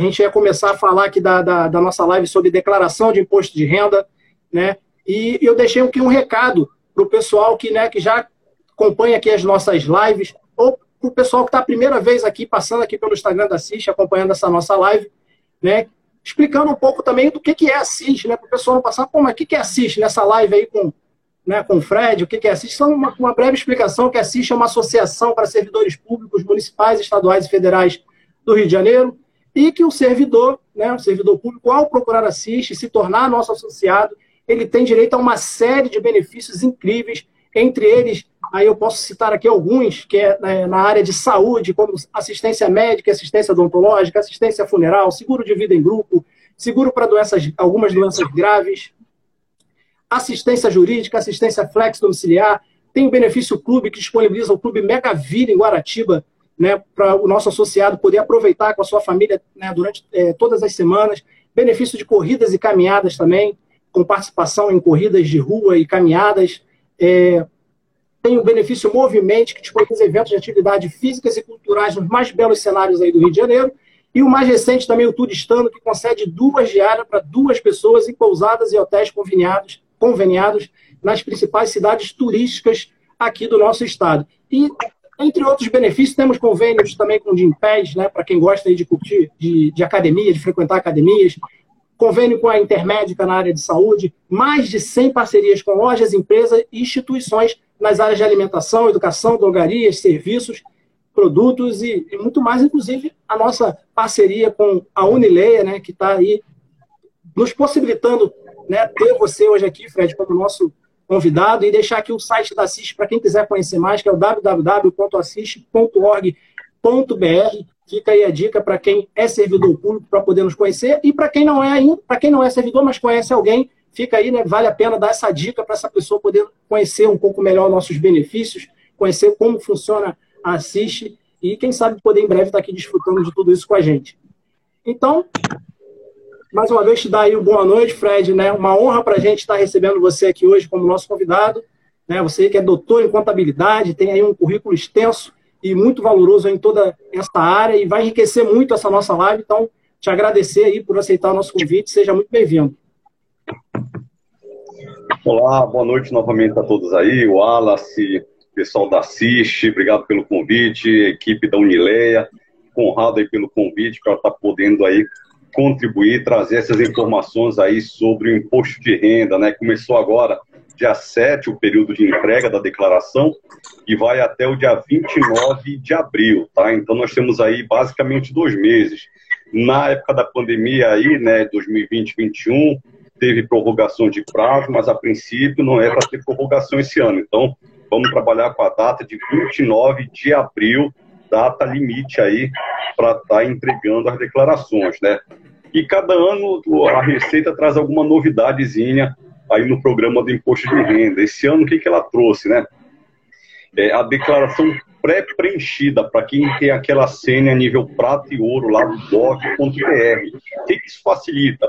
A gente ia começar a falar aqui da, da, da nossa live sobre declaração de imposto de renda, né? E eu deixei aqui um recado para o pessoal que, né, que já acompanha aqui as nossas lives, ou para o pessoal que está a primeira vez aqui, passando aqui pelo Instagram da CIS, acompanhando essa nossa live, né? Explicando um pouco também do que, que é a CIS, né? Para o pessoal não passar, pô, mas o que, que é a CIS nessa live aí com, né, com o Fred, o que, que é a CIS? Só uma, uma breve explicação que a CIS é uma associação para servidores públicos municipais, estaduais e federais do Rio de Janeiro, e que o servidor, né, o servidor público, ao procurar a CIS e se tornar nosso associado, ele tem direito a uma série de benefícios incríveis, entre eles, aí eu posso citar aqui alguns, que é né, na área de saúde, como assistência médica, assistência odontológica, assistência funeral, seguro de vida em grupo, seguro para doenças, algumas doenças graves, assistência jurídica, assistência flex domiciliar, tem o benefício clube que disponibiliza o Clube Mega Vida em Guaratiba, né, para o nosso associado poder aproveitar com a sua família né, durante é, todas as semanas, benefício de corridas e caminhadas também, com participação em corridas de rua e caminhadas. É, tem o benefício Movimente, que disponibiliza eventos de atividade físicas e culturais nos mais belos cenários aí do Rio de Janeiro. E o mais recente também, o Turistano, que concede duas diárias para duas pessoas em pousadas e hotéis conveniados, conveniados nas principais cidades turísticas aqui do nosso estado. E, entre outros benefícios, temos convênios também com o Gimpass, né, para quem gosta de curtir, de, de academia, de frequentar academias, convênio com a Intermédica na área de saúde, mais de 100 parcerias com lojas, empresas e instituições nas áreas de alimentação, educação, drogarias, serviços, produtos e, e muito mais, inclusive a nossa parceria com a Unileia, né, que está aí nos possibilitando né, ter você hoje aqui, Fred, como nosso convidado e deixar aqui o site da CIS para quem quiser conhecer mais, que é o www.assist.org.br Fica aí a dica para quem é servidor público para poder nos conhecer e para quem não é ainda, para quem não é servidor, mas conhece alguém, fica aí, né? Vale a pena dar essa dica para essa pessoa poder conhecer um pouco melhor nossos benefícios, conhecer como funciona a Assiste e quem sabe poder em breve estar tá aqui desfrutando de tudo isso com a gente. Então, mais uma vez te dar aí boa noite, Fred, né? Uma honra para a gente estar recebendo você aqui hoje como nosso convidado, né? Você que é doutor em contabilidade, tem aí um currículo extenso e muito valoroso em toda esta área e vai enriquecer muito essa nossa live. Então, te agradecer aí por aceitar o nosso convite. Seja muito bem-vindo. Olá, boa noite novamente a todos aí. O Wallace, pessoal da Assiste, obrigado pelo convite, equipe da Unileia, honrado aí pelo convite para estar tá podendo aí contribuir, trazer essas informações aí sobre o imposto de renda, né? Começou agora dia 7, o período de entrega da declaração, e vai até o dia 29 de abril, tá? Então nós temos aí basicamente dois meses. Na época da pandemia aí, né, 2020, 2021, teve prorrogação de prazo, mas a princípio não é para ter prorrogação esse ano. Então, vamos trabalhar com a data de 29 de abril, data limite aí para estar tá entregando as declarações, né? E cada ano a Receita traz alguma novidadezinha aí no programa do imposto de renda. Esse ano, o que, que ela trouxe, né? É a declaração pré-preenchida para quem tem aquela senha nível prata e ouro lá do doc.br. O que, que isso facilita?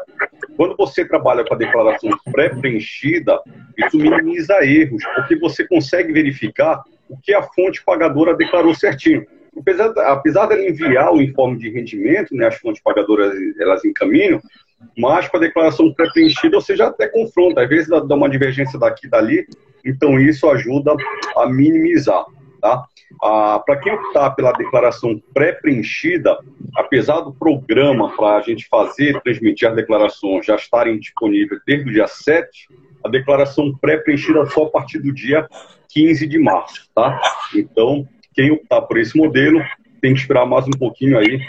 Quando você trabalha com a declaração pré-preenchida, isso minimiza erros, porque você consegue verificar o que a fonte pagadora declarou certinho. Apesar, apesar dela enviar o informe de rendimento, né, as fontes pagadoras elas encaminham, mas com a declaração pré-preenchida você já até confronta, às vezes dá uma divergência daqui e dali, então isso ajuda a minimizar. Tá? Ah, para quem optar pela declaração pré-preenchida, apesar do programa para a gente fazer, transmitir as declarações já estarem disponíveis desde o dia 7, a declaração pré-preenchida só a partir do dia 15 de março. Tá? Então, quem optar por esse modelo tem que esperar mais um pouquinho aí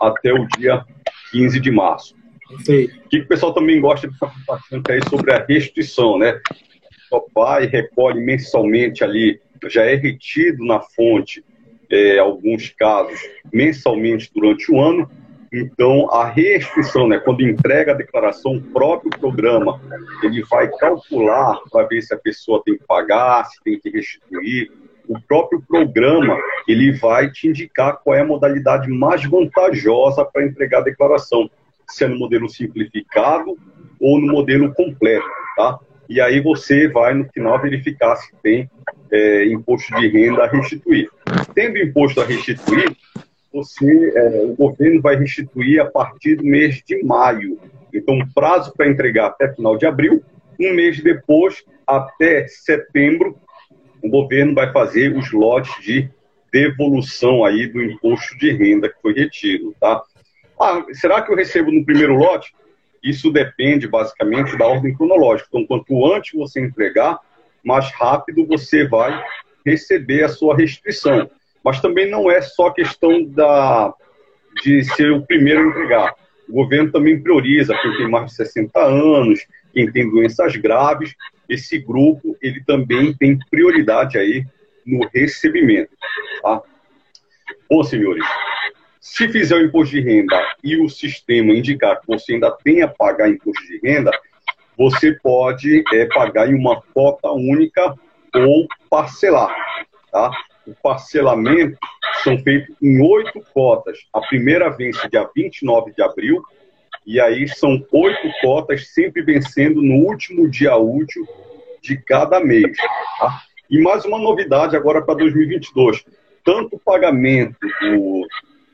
até o dia 15 de março. O que o pessoal também gosta de ficar bastante aí sobre a restituição, né? O vai recolhe mensalmente ali, já é retido na fonte, é, alguns casos, mensalmente durante o ano. Então, a restituição, né, quando entrega a declaração, o próprio programa, ele vai calcular para ver se a pessoa tem que pagar, se tem que restituir. O próprio programa, ele vai te indicar qual é a modalidade mais vantajosa para entregar a declaração se é no modelo simplificado ou no modelo completo, tá? E aí você vai, no final, verificar se tem é, imposto de renda a restituir. Tendo imposto a restituir, você, é, o governo vai restituir a partir do mês de maio. Então, prazo para entregar até final de abril. Um mês depois, até setembro, o governo vai fazer os lotes de devolução aí do imposto de renda que foi retido, tá? Ah, será que eu recebo no primeiro lote? Isso depende basicamente da ordem cronológica. Então, quanto antes você entregar, mais rápido você vai receber a sua restrição. Mas também não é só questão da, de ser o primeiro a entregar. O governo também prioriza quem tem mais de 60 anos, quem tem doenças graves. Esse grupo ele também tem prioridade aí no recebimento. Tá? Bom, senhores, se fizer o imposto de renda e o sistema indicar que você ainda tem a pagar imposto de renda, você pode é, pagar em uma cota única ou parcelar. Tá? O parcelamento são feitos em oito cotas. A primeira vence dia 29 de abril, e aí são oito cotas, sempre vencendo no último dia útil de cada mês. Tá? E mais uma novidade agora para 2022. Tanto o pagamento do,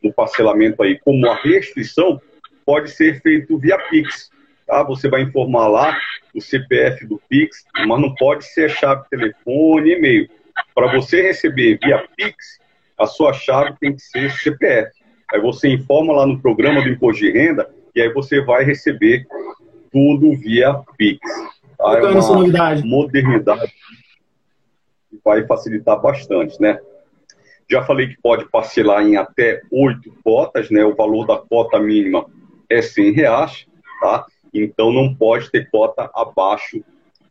do, parcelamento aí como a restrição pode ser feito via Pix. Tá? Você vai informar lá o CPF do Pix, mas não pode ser chave telefone, e-mail. Para você receber via Pix, a sua chave tem que ser CPF. Aí você informa lá no programa do imposto de renda e aí você vai receber tudo via Pix. Tá? É uma modernidade vai facilitar bastante, né? Já falei que pode parcelar em até oito cotas, né? O valor da cota mínima é 100 reais, tá? Então não pode ter cota abaixo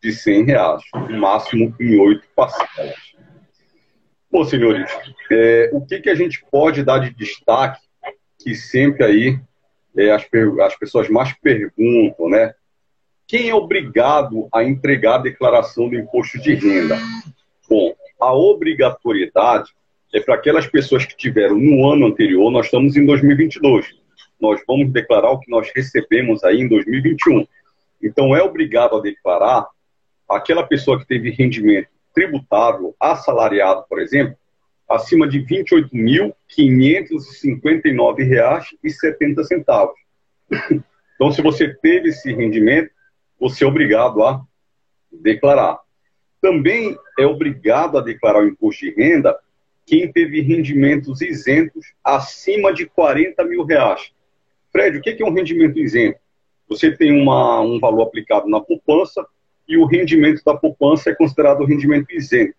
de 100 reais, no máximo em oito parcelas. Bom, senhores, é, o que, que a gente pode dar de destaque que sempre aí é, as, as pessoas mais perguntam, né? Quem é obrigado a entregar a declaração do imposto de renda? Bom, a obrigatoriedade é para aquelas pessoas que tiveram no ano anterior, nós estamos em 2022. Nós vamos declarar o que nós recebemos aí em 2021. Então, é obrigado a declarar aquela pessoa que teve rendimento tributável assalariado, por exemplo, acima de R$ 28.559,70. Então, se você teve esse rendimento, você é obrigado a declarar. Também é obrigado a declarar o imposto de renda quem teve rendimentos isentos acima de 40 mil reais. Fred, o que é um rendimento isento? Você tem uma, um valor aplicado na poupança e o rendimento da poupança é considerado rendimento isento.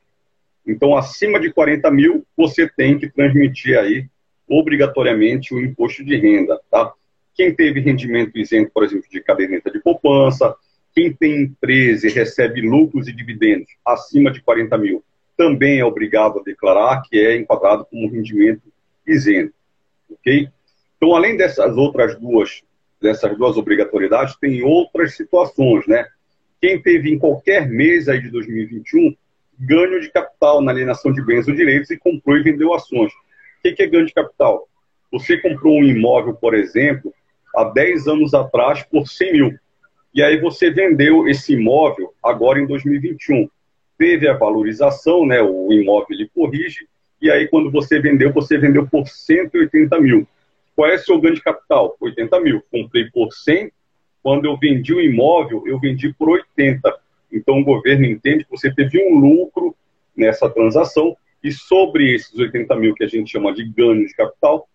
Então, acima de 40 mil, você tem que transmitir aí obrigatoriamente o imposto de renda, tá? Quem teve rendimento isento, por exemplo, de caderneta de poupança, quem tem empresa e recebe lucros e dividendos acima de 40 mil também é obrigado a declarar que é enquadrado como rendimento isento. Ok? Então, além dessas outras duas, dessas duas obrigatoriedades, tem outras situações, né? Quem teve em qualquer mês aí de 2021 ganho de capital na alienação de bens ou direitos e comprou e vendeu ações. O que é ganho de capital? Você comprou um imóvel, por exemplo, há 10 anos atrás por 100 mil e aí você vendeu esse imóvel agora em 2021. Teve a valorização, né, o imóvel ele corrige, e aí quando você vendeu, você vendeu por 180 mil. Qual é o seu ganho de capital? 80 mil. Comprei por 100, quando eu vendi o imóvel, eu vendi por 80. Então o governo entende que você teve um lucro nessa transação, e sobre esses 80 mil que a gente chama de ganho de capital,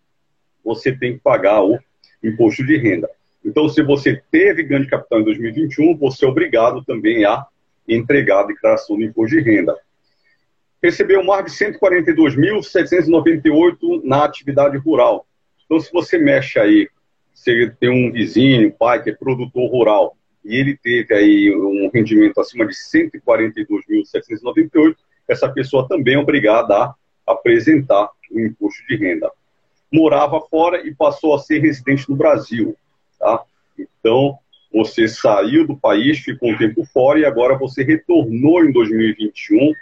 você tem que pagar o imposto de renda. Então, se você teve ganho de capital em 2021, você é obrigado também a entregar a declaração do imposto de renda. Recebeu mais de 142.798 na atividade rural. Então, se você mexe aí, você tem um vizinho, pai que é produtor rural, e ele teve aí um rendimento acima de 142.798, essa pessoa também é obrigada a apresentar o imposto de renda. Morava fora e passou a ser residente no Brasil. Tá? Então, você saiu do país, ficou um tempo fora e agora você retornou em 2021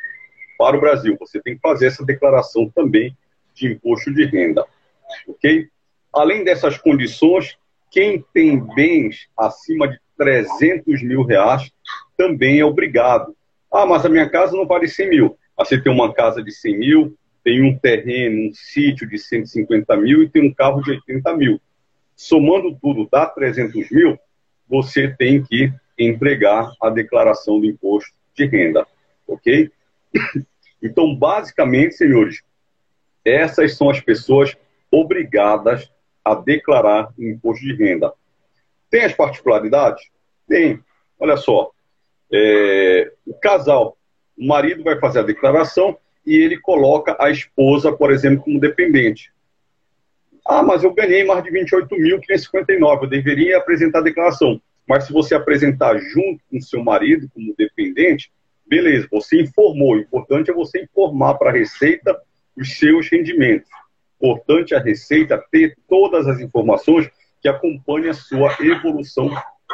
para o Brasil. Você tem que fazer essa declaração também de imposto de renda. Ok? Além dessas condições, quem tem bens acima de 300 mil reais também é obrigado. Ah, mas a minha casa não vale 100 mil. Você tem uma casa de 100 mil, tem um terreno, um sítio de 150 mil e tem um carro de 80 mil. Somando tudo, dá 300 mil, você tem que entregar a declaração do imposto de renda, ok? Então, basicamente, senhores, essas são as pessoas obrigadas a declarar o imposto de renda. Tem as particularidades? Tem. Olha só, é, o casal, o marido vai fazer a declaração e ele coloca a esposa, por exemplo, como dependente. Ah, mas eu ganhei mais de 28.559, eu deveria apresentar a declaração. Mas se você apresentar junto com seu marido como dependente, beleza, você informou. O importante é você informar para a Receita os seus rendimentos. Importante a Receita ter todas as informações que acompanhem a sua evolução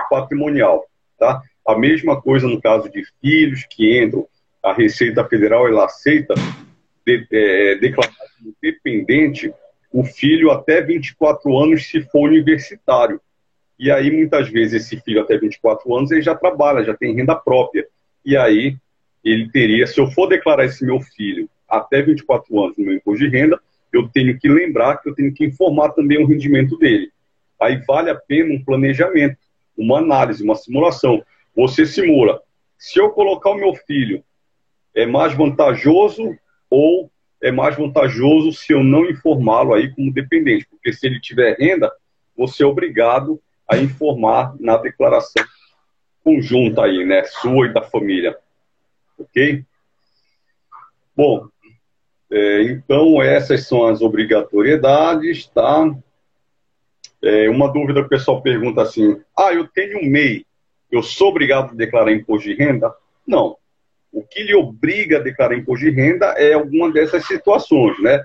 patrimonial. Tá? A mesma coisa no caso de filhos que entram, a Receita Federal ela aceita de, é, declarar como dependente o filho até 24 anos se for universitário. E aí, muitas vezes, esse filho até 24 anos, ele já trabalha, já tem renda própria. E aí, ele teria, se eu for declarar esse meu filho até 24 anos no meu imposto de renda, eu tenho que lembrar que eu tenho que informar também o rendimento dele. Aí vale a pena um planejamento, uma análise, uma simulação. Você simula. Se eu colocar o meu filho, é mais vantajoso ou é mais vantajoso se eu não informá-lo aí como dependente? Porque se ele tiver renda, você é obrigado a informar na declaração conjunta aí, né? Sua e da família. Ok? Bom, é, então essas são as obrigatoriedades, tá? É, uma dúvida que o pessoal pergunta assim: ah, eu tenho um MEI, eu sou obrigado a declarar imposto de renda? Não. O que lhe obriga a declarar imposto de renda é alguma dessas situações, né?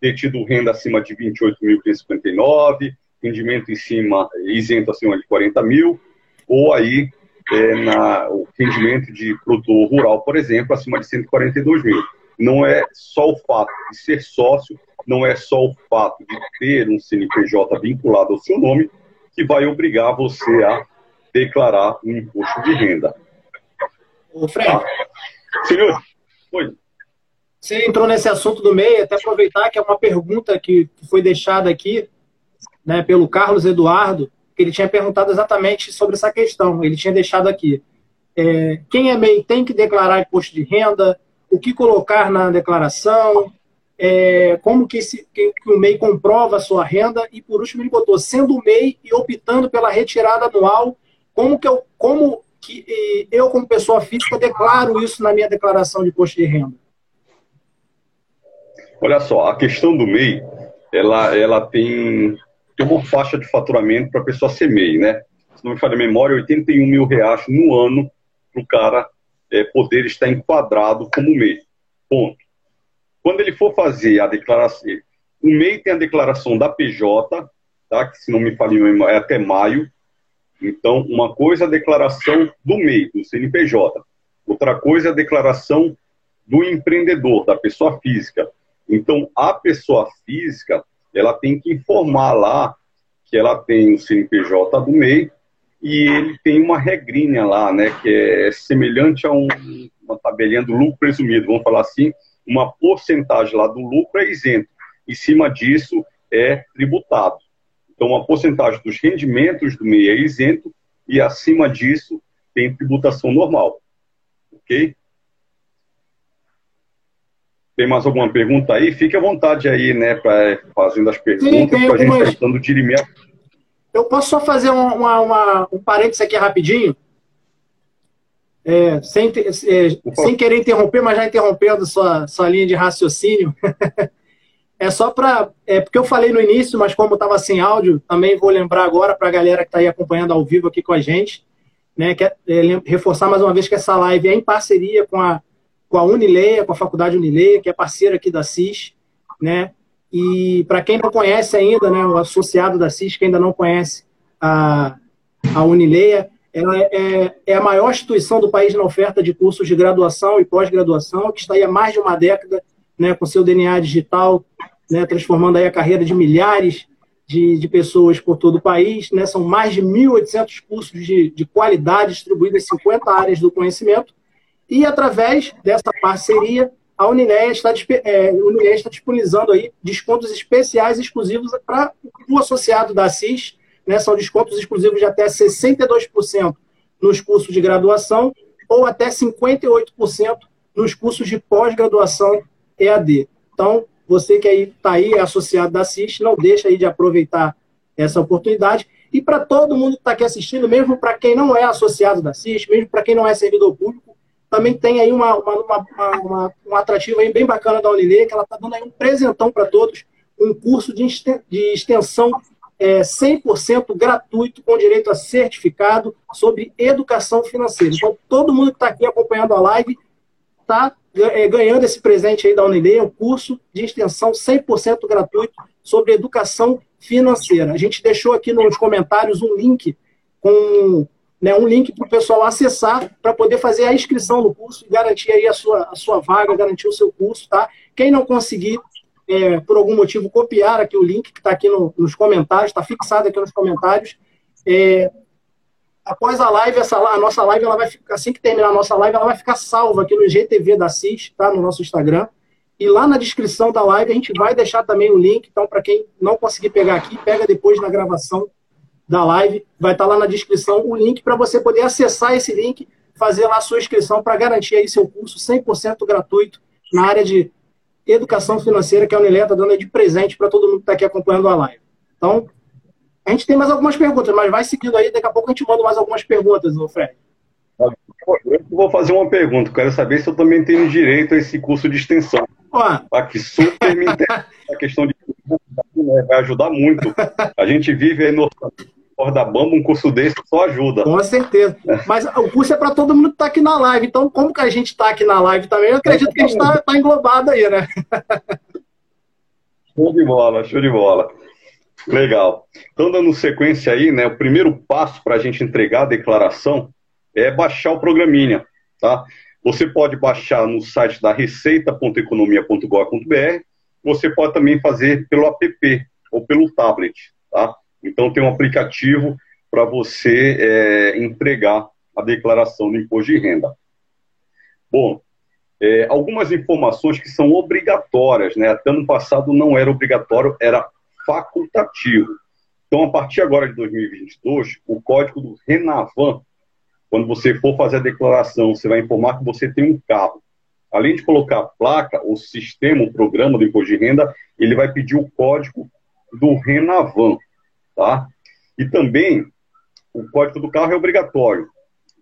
Ter tido renda acima de 28.559, rendimento em cima, isento acima de 40 mil, ou aí é, na, o rendimento de produtor rural, por exemplo, acima de 142 mil. Não é só o fato de ser sócio, não é só o fato de ter um CNPJ vinculado ao seu nome que vai obrigar você a declarar um imposto de renda. Ô, Fred. Ah, senhor, oi. Você entrou nesse assunto do MEI, até aproveitar que é uma pergunta que foi deixada aqui né, pelo Carlos Eduardo, que ele tinha perguntado exatamente sobre essa questão. Ele tinha deixado aqui. É, quem é MEI tem que declarar imposto de renda? O que colocar na declaração? É, como que, que, que, o MEI comprova a sua renda? E por último ele botou, sendo MEI e optando pela retirada anual, como que eu, como que eu como pessoa física declaro isso na minha declaração de imposto de renda? Olha só, a questão do MEI, ela, ela tem tem uma faixa de faturamento para a pessoa ser MEI, né? Se não me falha a memória, 81 mil reais no ano para o cara é, poder estar enquadrado como MEI. Ponto. Quando ele for fazer a declaração, o MEI tem a declaração da PJ, tá? que se não me falha é até maio. Então, uma coisa é a declaração do MEI, do CNPJ. Outra coisa é a declaração do empreendedor, da pessoa física. Então, a pessoa física, ela tem que informar lá que ela tem o CNPJ do MEI e ele tem uma regrinha lá, né, que é semelhante a um, uma tabelinha do lucro presumido, vamos falar assim, uma porcentagem lá do lucro é isento. Em cima disso é tributado. Então, uma porcentagem dos rendimentos do MEI é isento e acima disso tem tributação normal. Ok? Tem mais alguma pergunta aí? Fique à vontade aí, né, para fazendo as perguntas, para a gente estar tentando dirimir. Eu posso só fazer uma, uma, um parênteses aqui rapidinho? É, sem, é, sem querer interromper, mas já interrompendo sua, sua linha de raciocínio. é só para. É porque eu falei no início, mas como estava sem áudio, também vou lembrar agora para a galera que está aí acompanhando ao vivo aqui com a gente, né, que é, é, reforçar mais uma vez que essa live é em parceria com a com a Unileia, com a Faculdade Unileia, que é parceira aqui da CIS, né? E para quem não conhece ainda, né, o associado da CIS, que ainda não conhece a, a Unileia, ela é, é, é a maior instituição do país na oferta de cursos de graduação e pós-graduação, que está aí há mais de uma década, né, com seu DNA digital, né, transformando aí a carreira de milhares de, de pessoas por todo o país. Né, são mais de 1.800 cursos de, de qualidade distribuídos em 50 áreas do conhecimento, e através dessa parceria, a Unileia está, é, está disponibilizando aí descontos especiais exclusivos para o associado da CIS, né? São descontos exclusivos de até 62% nos cursos de graduação ou até 58% nos cursos de pós-graduação EAD. Então, você que está aí, é associado da CIS, não deixa aí de aproveitar essa oportunidade. E para todo mundo que está aqui assistindo, mesmo para quem não é associado da CIS, mesmo para quem não é servidor público, também tem aí uma, uma, uma, uma um atrativo aí bem bacana da Unilê, que ela está dando aí um presentão para todos, um curso de extensão é, 100% gratuito, com direito a certificado sobre educação financeira. Então, todo mundo que está aqui acompanhando a live está é, ganhando esse presente aí da Unilê, um curso de extensão 100% gratuito sobre educação financeira. A gente deixou aqui nos comentários um link com né, um link para o pessoal acessar para poder fazer a inscrição no curso e garantir aí a sua, a sua vaga, garantir o seu curso, tá? Quem não conseguir, é, por algum motivo, copiar aqui o link que está aqui no, nos comentários, está fixado aqui nos comentários, é, após a live, essa, a nossa live, ela vai ficar, assim que terminar a nossa live, ela vai ficar salva aqui no IGTV da CIS, tá? No nosso Instagram. E lá na descrição da live a gente vai deixar também o link, então para quem não conseguir pegar aqui, pega depois na gravação da live, vai estar tá lá na descrição o link para você poder acessar esse link, fazer lá a sua inscrição para garantir aí seu curso 100% gratuito na área de educação financeira que a Unileia está dando de presente para todo mundo que está aqui acompanhando a live. Então, a gente tem mais algumas perguntas, mas vai seguindo aí, daqui a pouco a gente manda mais algumas perguntas, Fred. Eu vou fazer uma pergunta, quero saber se eu também tenho direito a esse curso de extensão. Tá, que super me interessa a questão de vai ajudar muito. A gente vive aí no corda bamba, um curso desse só ajuda. Com certeza. Mas o curso é para todo mundo que está aqui na live. Então, como que a gente está aqui na live também, eu acredito que a gente está tá englobado aí, né? show de bola, show de bola. Legal. Então, dando sequência aí, né? O primeiro passo para a gente entregar a declaração é baixar o programinha, tá? Você pode baixar no site da receita.economia.gov.br. Você pode também fazer pelo app ou pelo tablet, tá? Então, tem um aplicativo para você é, entregar a declaração do imposto de renda. Bom, é, algumas informações que são obrigatórias, né? Até ano passado não era obrigatório, era facultativo. Então, a partir agora de 2022, o código do Renavan, quando você for fazer a declaração, você vai informar que você tem um carro. Além de colocar a placa, o sistema, o programa do imposto de renda, ele vai pedir o código do Renavan tá? E também o código do carro é obrigatório.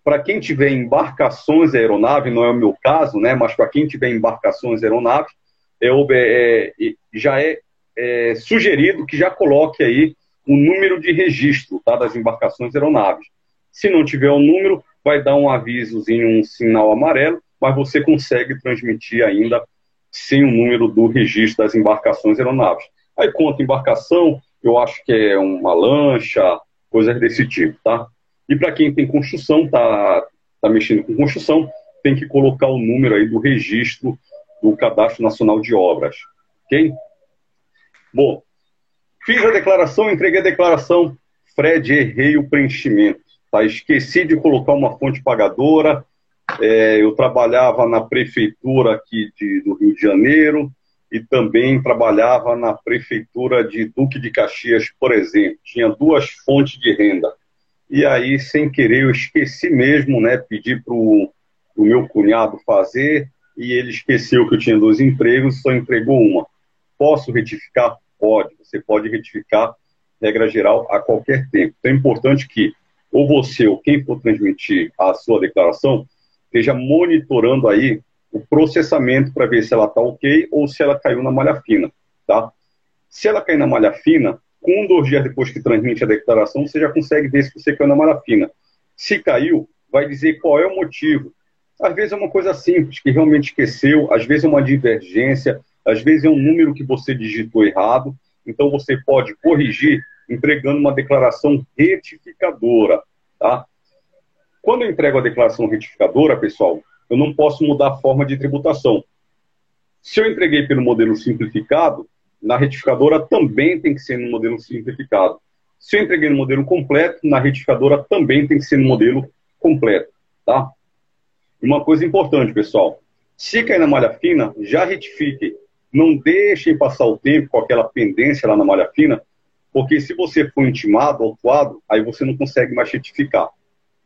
Para quem tiver embarcações aeronave, não é o meu caso, né? Mas para quem tiver embarcações aeronave, é, é, já é, é, sugerido que já coloque aí o número de registro tá, das embarcações aeronaves. Se não tiver o número, vai dar um avisozinho, um sinal amarelo, mas você consegue transmitir ainda sem o número do registro das embarcações aeronaves. Aí conta embarcação, eu acho que é uma lancha, coisas desse tipo, tá? E para quem tem construção, tá, tá mexendo com construção, tem que colocar o número aí do registro do Cadastro Nacional de Obras, ok? Bom, fiz a declaração, entreguei a declaração, Fred, errei o preenchimento, tá? Esqueci de colocar uma fonte pagadora, é, eu trabalhava na prefeitura aqui de, do Rio de Janeiro, e também trabalhava na prefeitura de Duque de Caxias, por exemplo. Tinha duas fontes de renda. E aí, sem querer, eu esqueci mesmo, né? Pedi para o meu cunhado fazer e ele esqueceu que eu tinha dois empregos, só entregou uma. Posso retificar? Pode. Você pode retificar, regra geral, a qualquer tempo. Então é importante que ou você ou quem for transmitir a sua declaração esteja monitorando aí o processamento para ver se ela está ok ou se ela caiu na malha fina, tá? Se ela cair na malha fina, com dois dias depois que transmite a declaração, você já consegue ver se você caiu na malha fina. Se caiu, vai dizer qual é o motivo. Às vezes é uma coisa simples, que realmente esqueceu, às vezes é uma divergência, às vezes é um número que você digitou errado, então você pode corrigir entregando uma declaração retificadora, tá? Quando eu entrego a declaração retificadora, pessoal, eu não posso mudar a forma de tributação. Se eu entreguei pelo modelo simplificado, na retificadora também tem que ser no modelo simplificado. Se eu entreguei no modelo completo, na retificadora também tem que ser no modelo completo, tá? Uma coisa importante, pessoal, Se cair na malha fina, já retifique. Não deixem passar o tempo com aquela pendência lá na malha fina, porque se você for intimado, autuado, aí você não consegue mais retificar,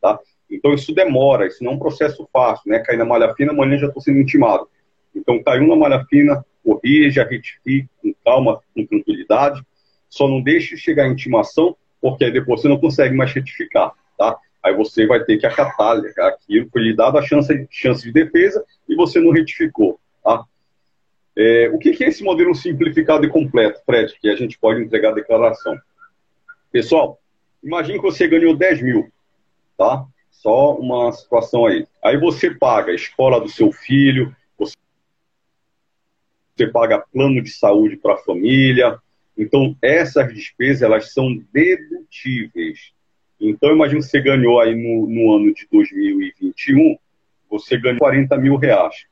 tá? Então isso demora, isso não é um processo fácil, né? Cair na malha fina, amanhã já estou sendo intimado. Então caiu na malha fina, corrija, retifique com calma, com tranquilidade. Só não deixe chegar a intimação, porque aí depois você não consegue mais retificar, tá? Aí você vai ter que acatar aquilo, foi lhe dado a chance, chance de defesa e você não retificou, tá? É, o que, que é esse modelo simplificado e completo, Fred, que a gente pode entregar a declaração? Pessoal, imagine que você ganhou 10 mil, tá? Só uma situação aí. Aí você paga a escola do seu filho, você paga plano de saúde para a família. Então, essas despesas, elas são dedutíveis. Então, imagine que você ganhou aí no, no ano de 2021, você ganhou 40 mil reais.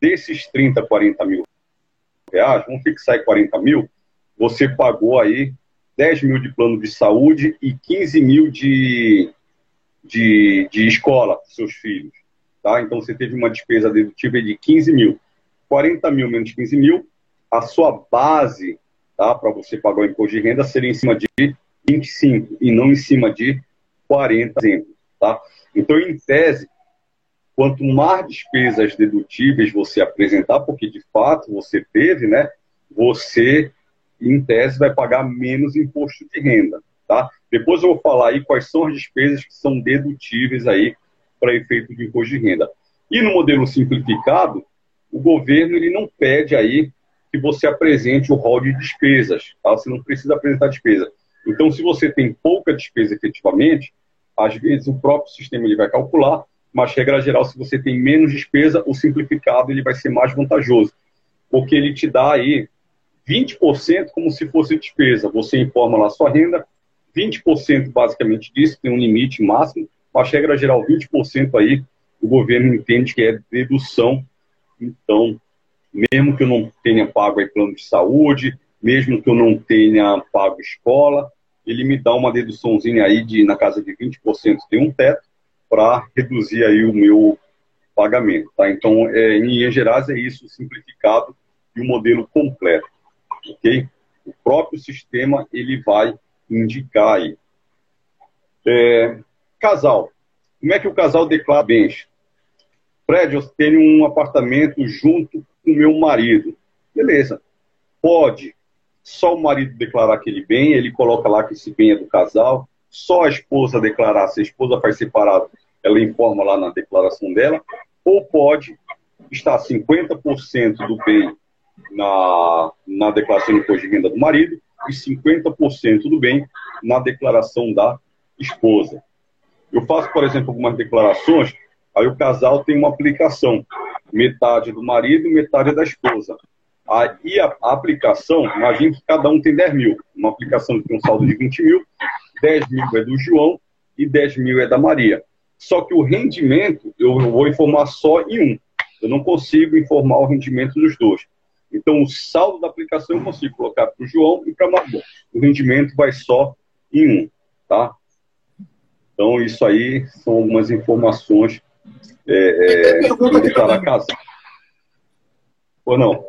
Desses 30, 40 mil reais, vamos fixar aí 40 mil, você pagou aí 10 mil de plano de saúde e 15 mil de, de, de escola seus filhos. Tá? Então você teve uma despesa dedutível de 15 mil. 40 mil menos 15 mil, a sua base tá, para você pagar o imposto de renda seria em cima de 25 e não em cima de 40, exemplo. Tá? Então, em tese, quanto mais despesas dedutíveis você apresentar, porque de fato você teve, né, você, em tese, vai pagar menos imposto de renda. Tá? Depois eu vou falar aí quais são as despesas que são dedutíveis aí para efeito de imposto de renda. E no modelo simplificado, o governo ele não pede aí que você apresente o rol de despesas. Tá? Você não precisa apresentar despesa. Então, se você tem pouca despesa efetivamente, às vezes o próprio sistema ele vai calcular, mas regra geral, se você tem menos despesa, o simplificado ele vai ser mais vantajoso, porque ele te dá aí 20% como se fosse despesa. Você informa lá sua renda, 20% basicamente disso, tem um limite máximo, mas regra geral, 20% aí o governo entende que é dedução. Então, mesmo que eu não tenha pago aí plano de saúde, mesmo que eu não tenha pago escola, ele me dá uma deduçãozinha aí de na casa de 20%, tem um teto para reduzir aí o meu pagamento, tá? Então, é, em linhas gerais é isso, simplificado e o um modelo completo, ok? O próprio sistema ele vai indicar aí. É, casal, como é que o casal declara bens? Fred, eu tenho um apartamento junto com meu marido. Beleza, pode só o marido declarar aquele bem, ele coloca lá que esse bem é do casal, só a esposa declarar, se a esposa faz separado, ela informa lá na declaração dela, ou pode estar 50% do bem na, na declaração de imposto de renda do marido e 50% do bem na declaração da esposa. Eu faço, por exemplo, algumas declarações, aí o casal tem uma aplicação, metade do marido e metade da esposa. Aí a, aplicação, imagine que cada um tem 10 mil. Uma aplicação que tem um saldo de 20 mil, 10 mil é do João e 10 mil é da Maria. Só que o rendimento eu vou informar só em um. Eu não consigo informar o rendimento dos dois. Então, o saldo da aplicação eu consigo colocar para o João e para a Maria. O rendimento vai só em um, tá? Então, isso aí são algumas informações é, é, para casar. Ou não?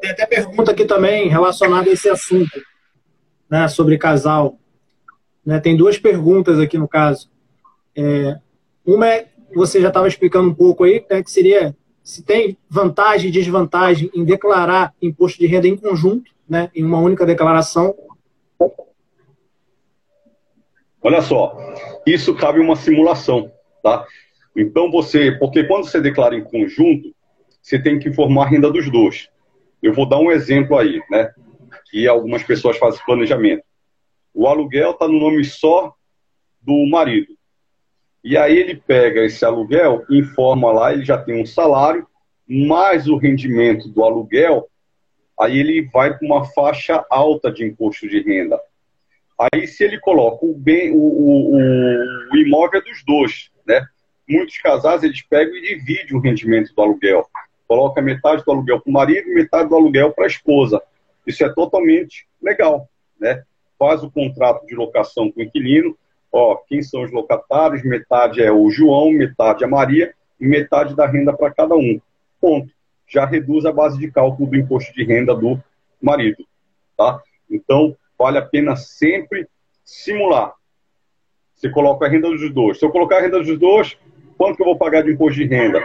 Tem até pergunta aqui também relacionada a esse assunto, né, sobre casal. Né, tem duas perguntas aqui no caso. É, uma é, você já estava explicando um pouco aí, né, que seria se tem vantagem e desvantagem em declarar imposto de renda em conjunto, né, em uma única declaração. Olha só, isso cabe uma simulação, tá? Então você, porque quando você declara em conjunto, você tem que informar a renda dos dois. Eu vou dar um exemplo aí, né? Que algumas pessoas fazem planejamento. O aluguel está no nome só do marido. E aí ele pega esse aluguel, informa lá, ele já tem um salário, mais o rendimento do aluguel, aí ele vai para uma faixa alta de imposto de renda. Aí se ele coloca o bem, o, o, o imóvel é dos dois, né? Muitos casais eles pegam e dividem o rendimento do aluguel coloca metade do aluguel para o marido e metade do aluguel para a esposa. Isso é totalmente legal, né? Faz o contrato de locação com o inquilino, ó, quem são os locatários, metade é o João, metade é a Maria e metade da renda para cada um. ponto. Já reduz a base de cálculo do imposto de renda do marido. Tá? Então, vale a pena sempre simular. Você coloca a renda dos dois. Se eu colocar a renda dos dois, quanto que eu vou pagar de imposto de renda?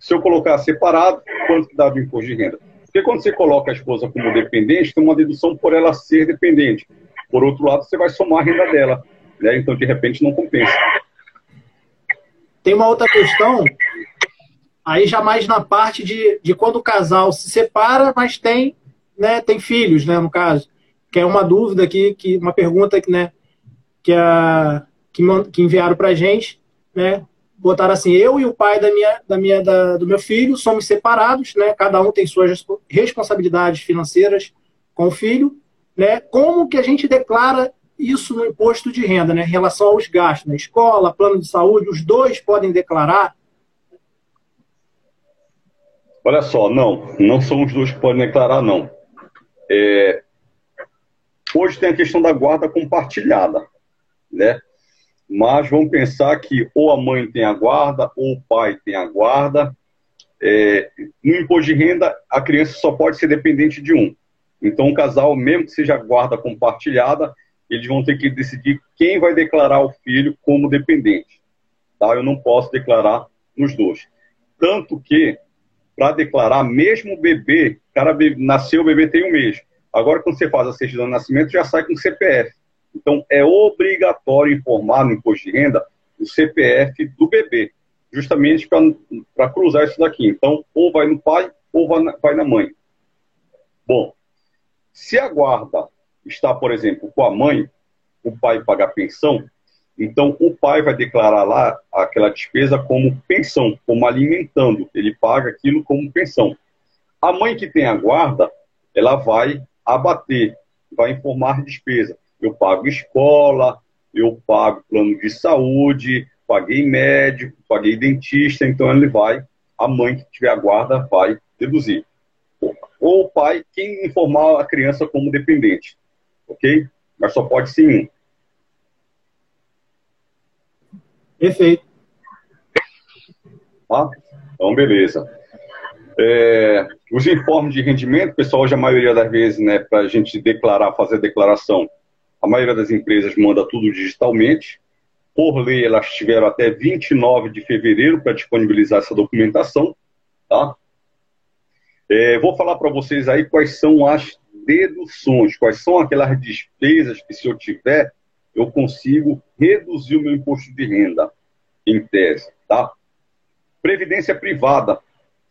Se eu colocar separado, quanto que dá de imposto de renda? Porque quando você coloca a esposa como dependente, tem uma dedução por ela ser dependente. Por outro lado, você vai somar a renda dela. Né? Então, de repente, não compensa. Tem uma outra questão, aí já mais na parte de, de quando o casal se separa, mas tem, né, tem filhos, né, no caso. Que é uma dúvida aqui, que, uma pergunta que, né, que, a, que, que enviaram para a gente, né, botaram assim, eu e o pai da minha, da minha, da, do meu filho somos separados, né, cada um tem suas responsabilidades financeiras com o filho, né, como que a gente declara isso no imposto de renda, né, em relação aos gastos, né, escola, plano de saúde, os dois podem declarar? Olha só, não, não são os dois que podem declarar, não. É, hoje tem a questão da guarda compartilhada, né? Mas vamos pensar que ou a mãe tem a guarda ou o pai tem a guarda. É, no imposto de renda, a criança só pode ser dependente de um. Então, o casal, mesmo que seja guarda compartilhada, eles vão ter que decidir quem vai declarar o filho como dependente. Tá? Eu não posso declarar nos dois. Tanto que, para declarar, mesmo o bebê, cara nasceu, o bebê tem um mês. Agora, quando você faz a certidão de nascimento, já sai com CPF. Então, é obrigatório informar no imposto de renda o CPF do bebê, justamente para cruzar isso daqui. Então, ou vai no pai ou vai na, vai na mãe. Bom, se a guarda está, por exemplo, com a mãe, o pai paga pensão, então o pai vai declarar lá aquela despesa como pensão, como alimentando. Ele paga aquilo como pensão. A mãe que tem a guarda, ela vai abater, vai informar despesa. Eu pago escola, eu pago plano de saúde, paguei médico, paguei dentista, então ele vai, a mãe que tiver a guarda vai deduzir. Ou o pai, quem informar a criança como dependente ok? Mas só pode ser um. Perfeito. Tá? Então, beleza. É, os informes de rendimento, pessoal, hoje a maioria das vezes, né, para a gente declarar, fazer declaração, a maioria das empresas manda tudo digitalmente. Por lei, elas tiveram até 29 de fevereiro para disponibilizar essa documentação. Tá? É, vou falar para vocês aí quais são as deduções, quais são aquelas despesas que, se eu tiver, eu consigo reduzir o meu imposto de renda, em tese, tá? Previdência privada,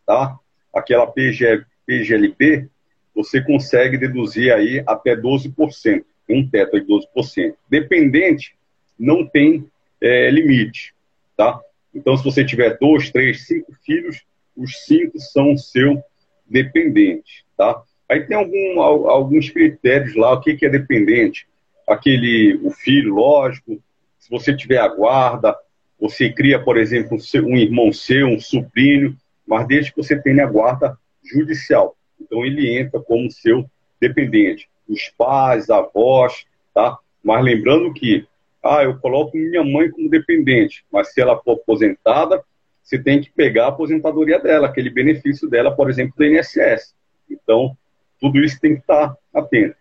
tá? Aquela PG, PGLP, você consegue deduzir aí até 12%, um teto de 12%. Dependente, não tem é, limite, tá? Então, se você tiver dois, três, cinco filhos, os cinco são seu dependente, tá? Aí tem algum, alguns critérios lá, o que, que é dependente. Aquele, o filho, lógico, se você tiver a guarda, você cria, por exemplo, um irmão seu, um sobrinho, mas desde que você tenha a guarda judicial. Então ele entra como seu dependente. Os pais, avós, tá? Mas lembrando que, ah, eu coloco minha mãe como dependente, mas se ela for aposentada, você tem que pegar a aposentadoria dela, aquele benefício dela, por exemplo, do INSS. Então, tudo isso tem que estar atento.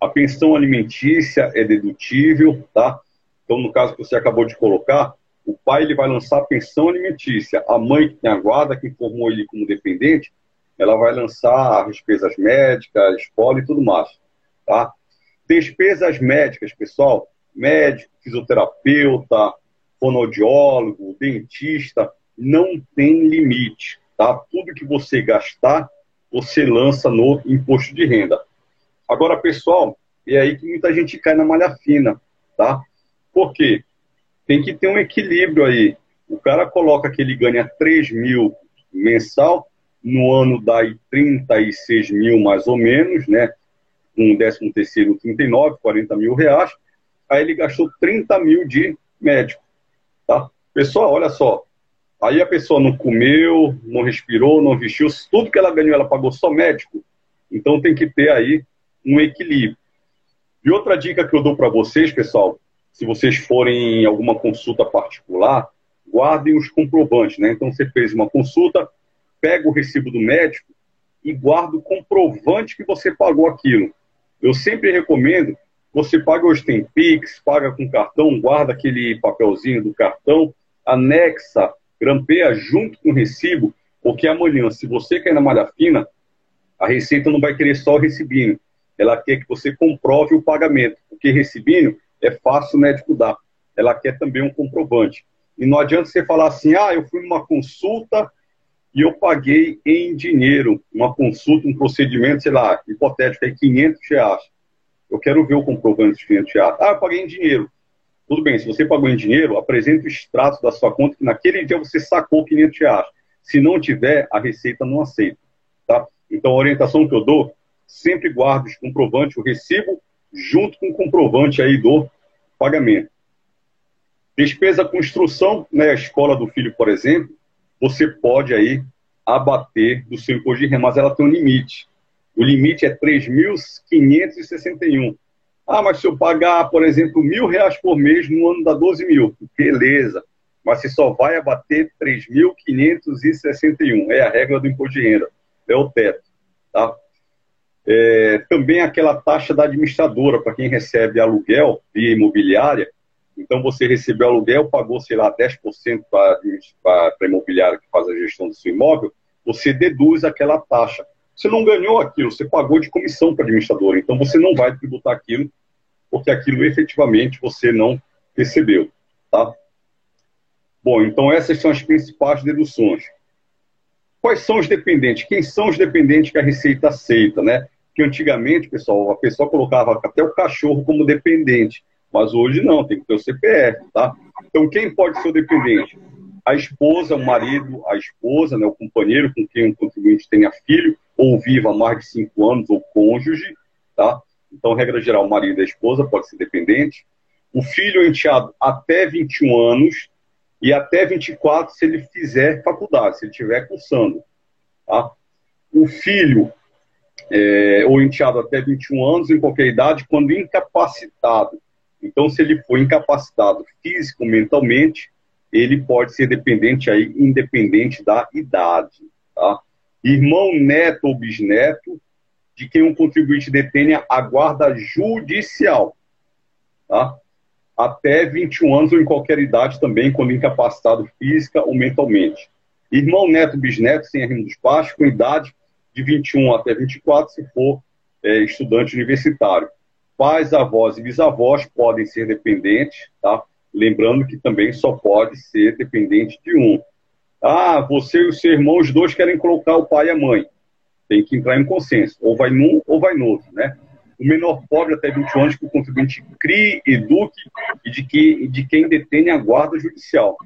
A pensão alimentícia é dedutível, tá? Então, no caso que você acabou de colocar, o pai ele vai lançar a pensão alimentícia. A mãe que tem a guarda, que formou ele como dependente, ela vai lançar as despesas médicas, escola e tudo mais, tá? Despesas médicas, pessoal, médico, fisioterapeuta, fonoaudiólogo, dentista, não tem limite, tá? Tudo que você gastar, você lança no imposto de renda. Agora, pessoal, é aí que muita gente cai na malha fina, tá? Por quê? Tem que ter um equilíbrio aí. O cara coloca que ele ganha 3 mil mensal, no ano dá 36 mil mais ou menos, né? Um décimo terceiro, 39, 40 mil reais. Aí ele gastou 30 mil de médico, tá? Pessoal, olha só, Aí a pessoa não comeu, não respirou, não vestiu, tudo que ela ganhou ela pagou só médico. Então tem que ter aí um equilíbrio. E outra dica que eu dou para vocês, pessoal, se vocês forem em alguma consulta particular, guardem os comprovantes, né? Então você fez uma consulta, pega o recibo do médico e guarda o comprovante que você pagou aquilo. Eu sempre recomendo, você paga hoje tem Pix, paga com cartão, guarda aquele papelzinho do cartão, anexa, grampeia junto com o recibo, porque amanhã, se você cair na malha fina, a Receita não vai querer só o recibinho. Ela quer que você comprove o pagamento, porque recibinho é fácil o médico dar. Ela quer também um comprovante. E não adianta você falar assim, ah, eu fui numa consulta e eu paguei em dinheiro. Uma consulta, um procedimento, sei lá, hipotético, é 500 reais. Eu quero ver o comprovante de 500 reais. Ah, eu paguei em dinheiro. Tudo bem, se você pagou em dinheiro, apresente o extrato da sua conta que naquele dia você sacou 500 reais. Se não tiver, a Receita não aceita. Tá? Então, a orientação que eu dou, sempre guarde os comprovantes, o recibo, junto com o comprovante aí do pagamento. Despesa com instrução, né, a escola do filho, por exemplo, você pode aí abater do seu imposto de renda, mas ela tem um limite. O limite é 3.561. Ah, mas se eu pagar, por exemplo, mil reais por mês no ano dá 12 mil. Beleza. Mas você só vai abater 3.561. É a regra do imposto de renda é o teto. Tá? É, também aquela taxa da administradora, para quem recebe aluguel via imobiliária. Então, você recebeu aluguel, pagou, sei lá, 10% para a imobiliária que faz a gestão do seu imóvel, você deduz aquela taxa. Você não ganhou aquilo, você pagou de comissão para a administradora. Então, você não vai tributar aquilo, porque aquilo efetivamente você não recebeu. Tá? Bom, então essas são as principais deduções. Quais são os dependentes? Quem são os dependentes que a Receita aceita, né? Que antigamente, pessoal, a pessoa colocava até o cachorro como dependente, mas hoje não, tem que ter o CPF, tá? Então, quem pode ser o dependente? A esposa, o marido, a esposa, né, o companheiro com quem o contribuinte tenha filho ou viva há mais de cinco anos, ou cônjuge, tá? Então, regra geral, o marido e a esposa pode ser dependente. O filho enteado até 21 anos, e até 24 se ele fizer faculdade, se ele estiver cursando. Tá? O filho é, ou enteado até 21 anos, em qualquer idade, quando incapacitado. Então, se ele for incapacitado físico, mentalmente, ele pode ser dependente aí, independente da idade. Tá? Irmão, neto ou bisneto de quem um contribuinte detenha a guarda judicial. Tá? até 21 anos ou em qualquer idade também, quando incapacitado física ou mentalmente. Irmão, neto, bisneto, sem arrimo dos pais, com idade de 21 até 24, se for é, estudante universitário. Pais, avós e bisavós podem ser dependentes, tá? Lembrando que também só pode ser dependente de um. Ah, você e o seu irmão, os dois querem colocar o pai e a mãe. Tem que entrar em consenso. Ou vai num ou vai no outro, né? o menor pobre até 21 anos que o contribuinte crie, eduque e de, que, de quem detém a guarda judicial.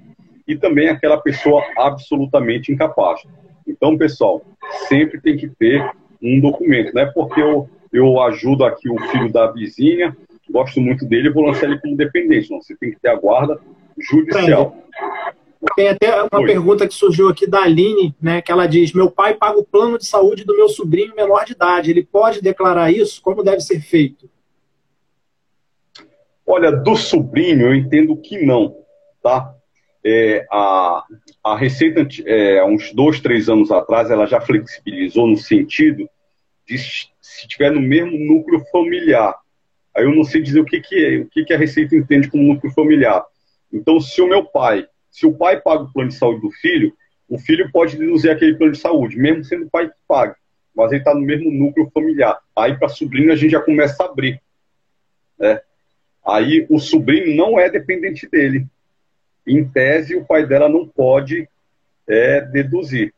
E também aquela pessoa absolutamente incapaz. Então, pessoal, sempre tem que ter um documento, não é porque eu, eu ajudo aqui o filho da vizinha, gosto muito dele, vou lançar ele como dependente. Não, você tem que ter a guarda judicial. Tem até uma Oi. pergunta que surgiu aqui da Aline, né, que ela diz: Meu pai paga o plano de saúde do meu sobrinho menor de idade. Ele pode declarar isso? Como deve ser feito? Olha, do sobrinho eu entendo que não, tá? É, a, a Receita, é, uns dois, três anos atrás, ela já flexibilizou no sentido de se tiver no mesmo núcleo familiar. Aí eu não sei dizer o que, que é, o que, que a Receita entende como núcleo familiar. Então, se o meu pai se o pai paga o plano de saúde do filho, o filho pode deduzir aquele plano de saúde, mesmo sendo o pai que paga. Mas ele está no mesmo núcleo familiar. Aí, para sobrinho, a gente já começa a abrir. Né? Aí, o sobrinho não é dependente dele. Em tese, o pai dela não pode é, deduzir.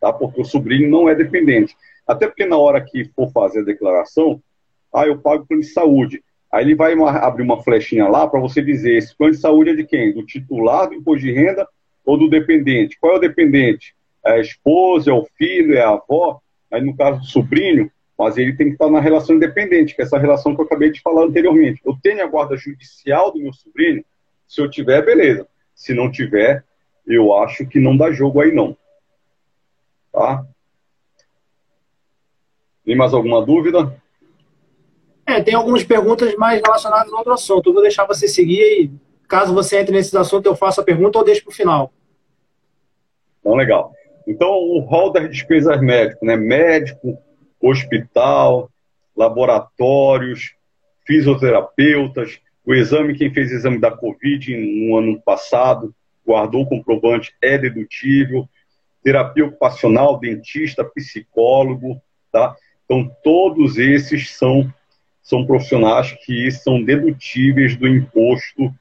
Tá? Porque o sobrinho não é dependente. Até porque, na hora que for fazer a declaração, ah, eu pago plano de saúde. Aí ele vai abrir uma flechinha lá para você dizer esse plano de saúde é de quem? Do titular do imposto de renda ou do dependente? Qual é o dependente? É a esposa, é o filho, é a avó? Aí no caso do sobrinho, mas ele tem que estar na relação independente, que é essa relação que eu acabei de falar anteriormente. Eu tenho a guarda judicial do meu sobrinho? Se eu tiver, beleza. Se não tiver, eu acho que não dá jogo aí não. Tá? Tem mais alguma dúvida? É, tem algumas perguntas mais relacionadas a outro assunto. Eu vou deixar você seguir e, caso você entre nesses assuntos, eu faço a pergunta ou deixo para o final. Então, legal. Então, o rol das despesas médicas, né? Médico, hospital, laboratórios, fisioterapeutas, o exame, quem fez exame da Covid no ano passado, guardou o comprovante, é dedutível, terapia ocupacional, dentista, psicólogo, tá? Então, todos esses são, são profissionais que são dedutíveis do imposto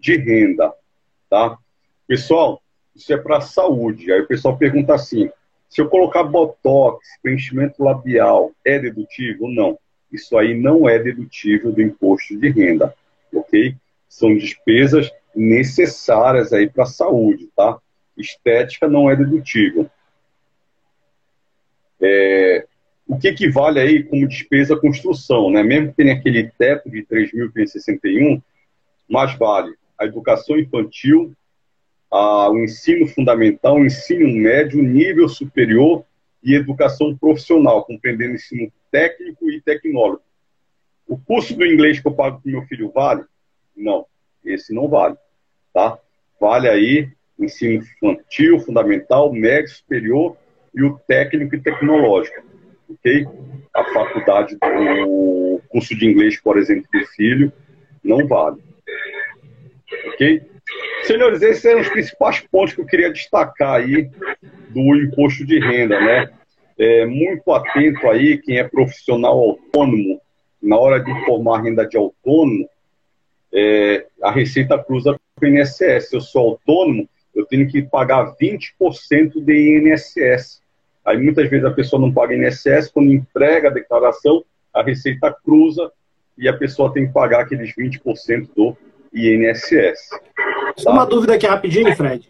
de renda, tá? Pessoal, isso é para saúde. Aí o pessoal pergunta assim, se eu colocar botox, preenchimento labial, é dedutível? Não. Isso aí não é dedutível do imposto de renda, ok? São despesas necessárias aí para a saúde, tá? Estética não é dedutível. É, o que equivale aí como despesa construção, né? Mesmo que tenha aquele teto de 3.561, mais vale a educação infantil, a, o ensino fundamental, o ensino médio, nível superior e educação profissional, compreendendo ensino técnico e tecnólogo. O curso do inglês que eu pago para meu filho vale? Não, esse não vale, tá? Vale aí ensino infantil, fundamental, médio, superior e o técnico e tecnológico, ok? A faculdade do curso de inglês, por exemplo, do filho, não vale, ok? Senhores, esses eram os principais pontos que eu queria destacar aí do imposto de renda, né? É, muito atento aí, quem é profissional autônomo, na hora de informar renda de autônomo, é, a Receita cruza com o INSS. Eu sou autônomo, eu tenho que pagar 20% de INSS. Aí muitas vezes a pessoa não paga INSS, quando entrega a declaração, a Receita cruza e a pessoa tem que pagar aqueles 20% do INSS. Só uma dúvida aqui rapidinho, Fred.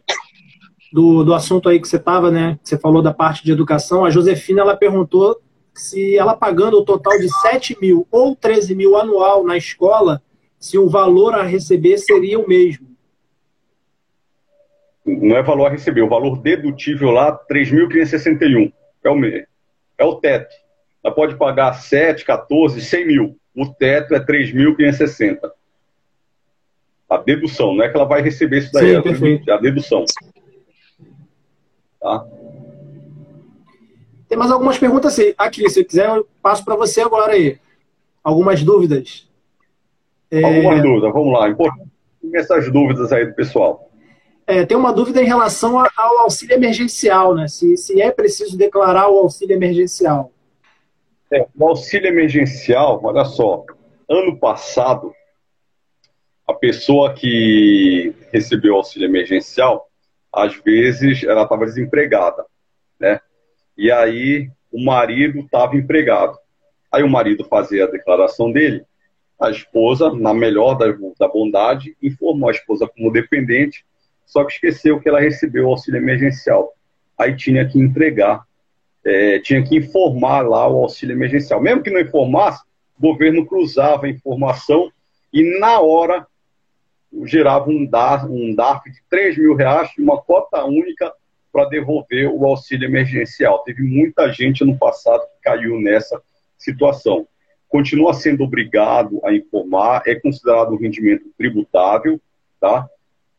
Do, do assunto aí que você estava, né? Você falou da parte de educação. A Josefina ela perguntou se ela pagando o total de 7 mil ou 13 mil anual na escola, se o valor a receber seria o mesmo. Não é valor a receber, o valor dedutível lá, 3.561. É o, é o teto. Ela pode pagar 7, 14, 100 mil. O teto é 3.560. A dedução, não é que ela vai receber isso daí, Sim, é a dedução. Tá? Tem mais algumas perguntas aqui, se quiser eu passo para você agora aí. Algumas dúvidas. É... Algumas dúvidas, vamos lá. Importante essas dúvidas aí do pessoal. É, tem uma dúvida em relação ao auxílio emergencial, né? Se, se é preciso declarar o auxílio emergencial. É, o auxílio emergencial, olha só, ano passado a pessoa que recebeu auxílio emergencial, às vezes ela estava desempregada, né? E aí o marido estava empregado. Aí o marido fazia a declaração dele, a esposa, na melhor da, da bondade, informou a esposa como dependente, só que esqueceu que ela recebeu o auxílio emergencial. Aí tinha que entregar, é, tinha que informar lá o auxílio emergencial. Mesmo que não informasse, o governo cruzava a informação e na hora gerava um DARF, um DARF de 3 mil reais, uma cota única para devolver o auxílio emergencial. Teve muita gente no passado que caiu nessa situação. Continua sendo obrigado a informar, é considerado um rendimento tributável, tá?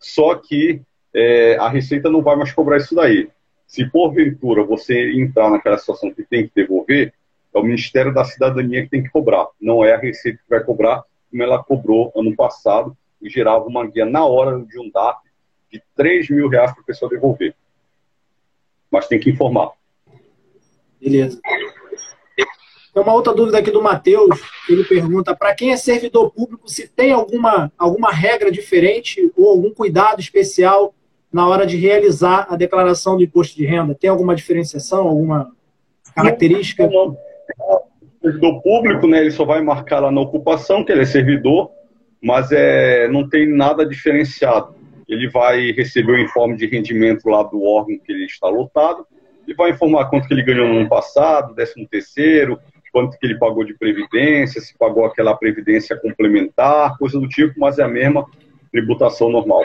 Só que é, a Receita não vai mais cobrar isso daí. Se porventura você entrar naquela situação que tem que devolver, é o Ministério da Cidadania que tem que cobrar. Não é a Receita que vai cobrar, como ela cobrou ano passado, e gerava uma guia na hora de um DAP de 3 mil reais para a pessoa devolver. Mas tem que informar. Beleza. Tem uma outra dúvida aqui do Matheus, ele pergunta, para quem é servidor público, se tem alguma, alguma regra diferente ou algum cuidado especial na hora de realizar a declaração do imposto de renda? Tem alguma diferenciação, alguma característica? Não, não. O servidor público, né, ele só vai marcar lá na ocupação que ele é servidor, mas é, não tem nada diferenciado. Ele vai receber o informe de rendimento lá do órgão que ele está lotado e vai informar quanto que ele ganhou no ano passado, décimo terceiro, quanto que ele pagou de previdência, se pagou aquela previdência complementar, coisa do tipo, mas é a mesma tributação normal.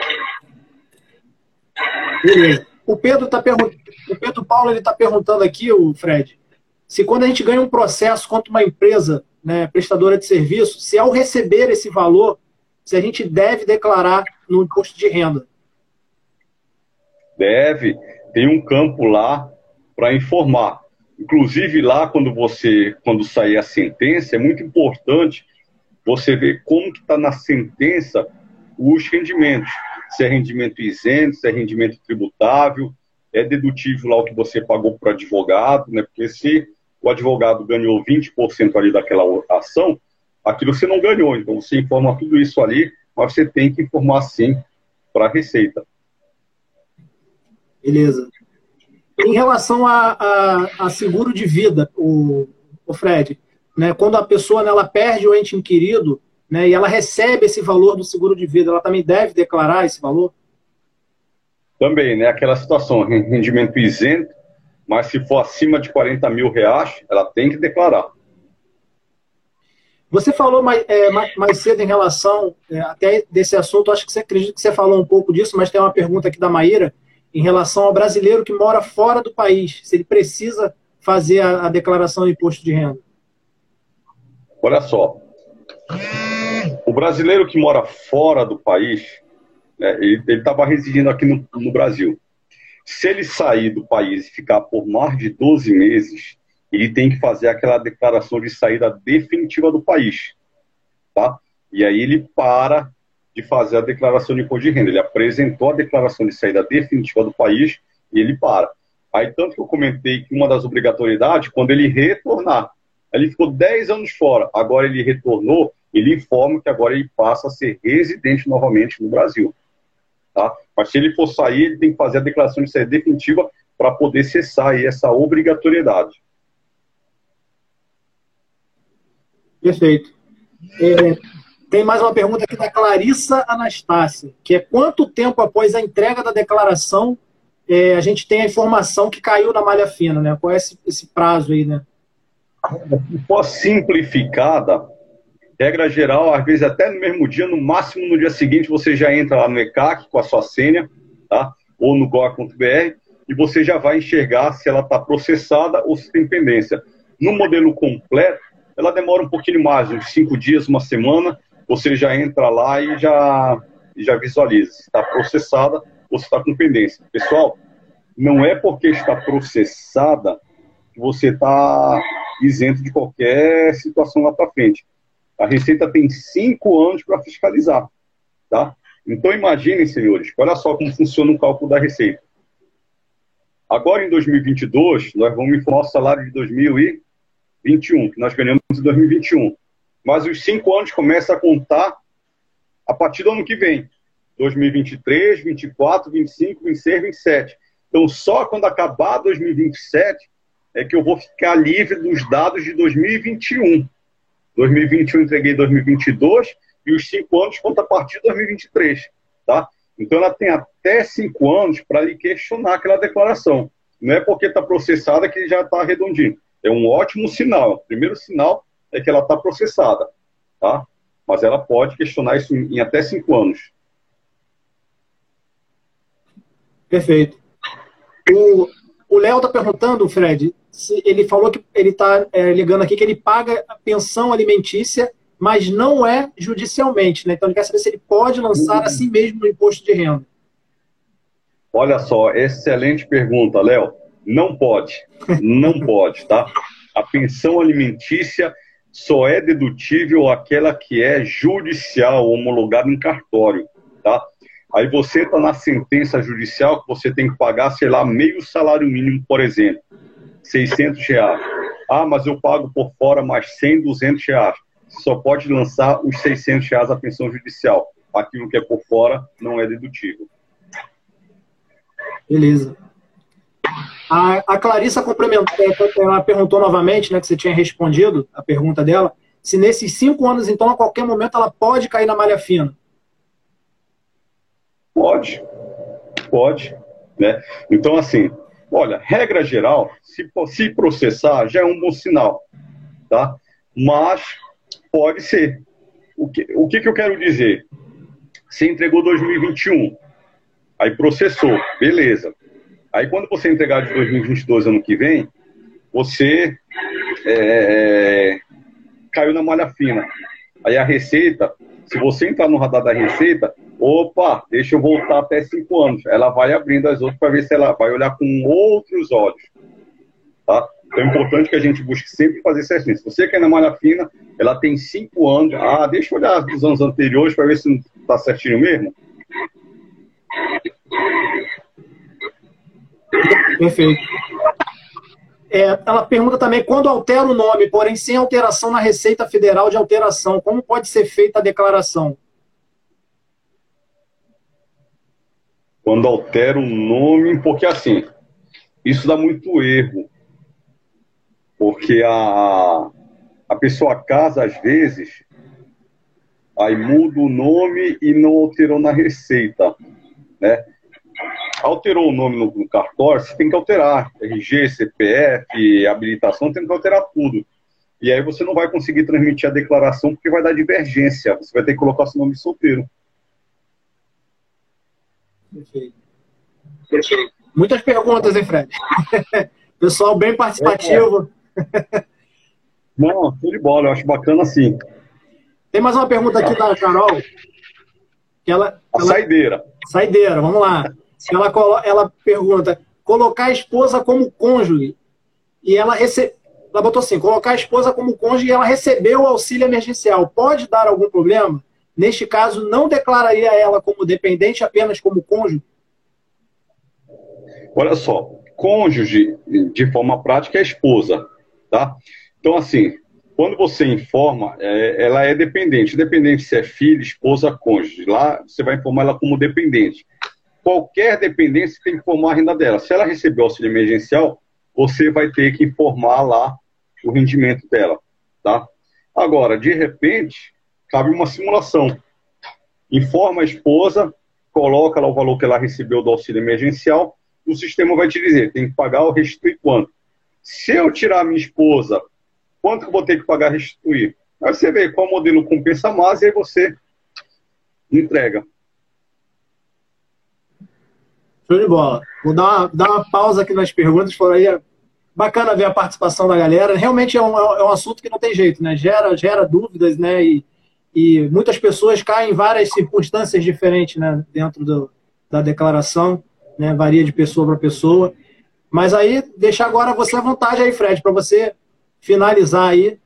Beleza. O Pedro tá perguntando, o Pedro Paulo ele está perguntando aqui, o Fred, se quando a gente ganha um processo contra uma empresa né, prestadora de serviço, se ao receber esse valor se a gente deve declarar no imposto de renda. Deve. Tem um campo lá para informar. Inclusive lá, quando você, quando sair a sentença, é muito importante você ver como que está na sentença os rendimentos. Se é rendimento isento, se é rendimento tributável, é dedutível lá o que você pagou para advogado, né? Porque se o advogado ganhou 20% ali daquela ação, aquilo você não ganhou. Então você informa tudo isso ali, mas você tem que informar sim para a Receita. Beleza. Em relação a, a, a seguro de vida, o, o Fred, né, quando a pessoa né, ela perde o ente inquirido né, e ela recebe esse valor do seguro de vida, ela também deve declarar esse valor? Também, né? Aquela situação, rendimento isento, mas se for acima de 40 mil reais, ela tem que declarar. Você falou mais, é, mais cedo em relação é, até desse assunto, acho que você acredita que você falou um pouco disso, mas tem uma pergunta aqui da Maíra em relação ao brasileiro que mora fora do país, se ele precisa fazer a, a declaração do imposto de renda. Olha só, o brasileiro que mora fora do país, né, ele estava residindo aqui no, no Brasil. Se ele sair do país e ficar por mais de 12 meses, ele tem que fazer aquela declaração de saída definitiva do país, tá? E aí ele para de fazer a declaração de imposto de renda. Ele apresentou a declaração de saída definitiva do país e ele para. Aí, tanto que eu comentei que uma das obrigatoriedades, quando ele retornar, ele ficou 10 anos fora, agora ele retornou, ele informa que agora ele passa a ser residente novamente no Brasil. Tá? Mas se ele for sair, ele tem que fazer a declaração de saída definitiva para poder cessar essa obrigatoriedade. Perfeito. É, tem mais uma pergunta aqui da Clarissa Anastácia, que é quanto tempo após a entrega da declaração é, a gente tem a informação que caiu na malha fina, né? Qual é esse, esse prazo aí, né? For simplificada, regra geral, às vezes até no mesmo dia, no máximo no dia seguinte, você já entra lá no ECAC com a sua senha, tá? Ou no goa.br e você já vai enxergar se ela está processada ou se tem pendência. No modelo completo, ela demora um pouquinho mais, uns cinco dias, uma semana, você já entra lá e já, já visualiza se está processada ou se está com pendência. Pessoal, não é porque está processada que você está isento de qualquer situação lá para frente. A Receita tem cinco anos para fiscalizar, tá? Então imaginem, senhores, olha só como funciona o cálculo da Receita. Agora em 2022, nós vamos informar o salário de 2021, que nós ganhamos em 2021 mas os cinco anos começam a contar a partir do ano que vem. 2023, 24, 25, 26, 27. Então, só quando acabar 2027 é que eu vou ficar livre dos dados de 2021. 2021 entreguei 2022 e os cinco anos conta a partir de 2023, tá? Então, ela tem até cinco anos para lhe questionar aquela declaração. Não é porque está processada que já está redondinho. É um ótimo sinal. Primeiro sinal é que ela está processada, tá? Mas ela pode questionar isso em até cinco anos. Perfeito. O Léo está perguntando, Fred, se ele falou que ele está é, ligando aqui que ele paga a pensão alimentícia, mas não é judicialmente, né? Então ele quer saber se ele pode lançar a si mesmo o imposto de renda. Olha só, excelente pergunta, Léo. Não pode, não pode, tá? A pensão alimentícia só é dedutível aquela que é judicial, homologada em cartório, tá? Aí você está na sentença judicial que você tem que pagar, sei lá, meio salário mínimo, por exemplo, 600 reais. Ah, mas eu pago por fora mais 100, 200 reais. Só pode lançar os 600 reais a pensão judicial. Aquilo que é por fora não é dedutível. Beleza. A, a Clarissa complementou, ela perguntou novamente, né, que você tinha respondido a pergunta dela, se nesses cinco anos, então, a qualquer momento, ela pode cair na malha fina. Pode, pode, né? Então, assim, olha, regra geral, se, se processar já é um bom sinal, tá? Mas pode ser. O que, o que, que eu quero dizer? Você entregou 2021, aí processou, beleza. Aí quando você entregar de 2022 ano que vem, você é, caiu na malha fina. Aí a Receita, Se você entrar no radar da Receita, opa, deixa eu voltar até cinco anos. Ela vai abrindo as outras para ver se ela vai olhar com outros olhos. Tá? Então é importante que a gente busque sempre fazer certinho. Se você quer na malha fina, ela tem cinco anos. Ah, deixa eu olhar dos anos anteriores para ver se não está certinho mesmo. Perfeito. É, ela pergunta também quando altera o nome, porém sem alteração na Receita Federal de alteração, como pode ser feita a declaração? Quando altera o nome, porque assim, isso dá muito erro. Porque a, a pessoa casa, às vezes, aí muda o nome e não alterou na receita, né? Alterou o nome no, no cartório, você tem que alterar. RG, CPF, habilitação, tem que alterar tudo. E aí você não vai conseguir transmitir a declaração porque vai dar divergência. Você vai ter que colocar seu nome solteiro. Perfeito. Muitas perguntas, hein, Fred? Pessoal bem participativo. É. Não, show de bola, eu acho bacana assim. Tem mais uma pergunta aqui da Carol. Que ela, a ela... saideira. Saideira, vamos lá. Ela, ela pergunta: colocar a esposa como cônjuge e ela recebe. Ela botou assim: colocar a esposa como cônjuge e ela recebeu o auxílio emergencial. Pode dar algum problema? Neste caso, não declararia ela como dependente, apenas como cônjuge? Olha só, cônjuge, de forma prática, é esposa, tá? Então, assim, quando você informa, é, ela é dependente. Dependente se é filho, esposa, cônjuge. Lá você vai informar ela como dependente. Qualquer dependência tem que informar a renda dela. Se ela recebeu auxílio emergencial, você vai ter que informar lá o rendimento dela, tá? Agora, de repente, cabe uma simulação. Informa a esposa, coloca lá o valor que ela recebeu do auxílio emergencial, o sistema vai te dizer, tem que pagar ou restituir quanto. Se eu tirar minha esposa quanto que eu vou ter que pagar restituir? Aí você vê qual modelo compensa mais e aí você entrega. Show de bola. Vou dar uma, dar uma pausa aqui nas perguntas, por aí. É bacana ver a participação da galera. Realmente é um, é um assunto que não tem jeito, né? Gera, gera dúvidas, né? E, e muitas pessoas caem em várias circunstâncias diferentes, né? Dentro do, da declaração, né? Varia de pessoa para pessoa. Mas aí, deixar agora você à vontade aí, Fred, para você finalizar aí.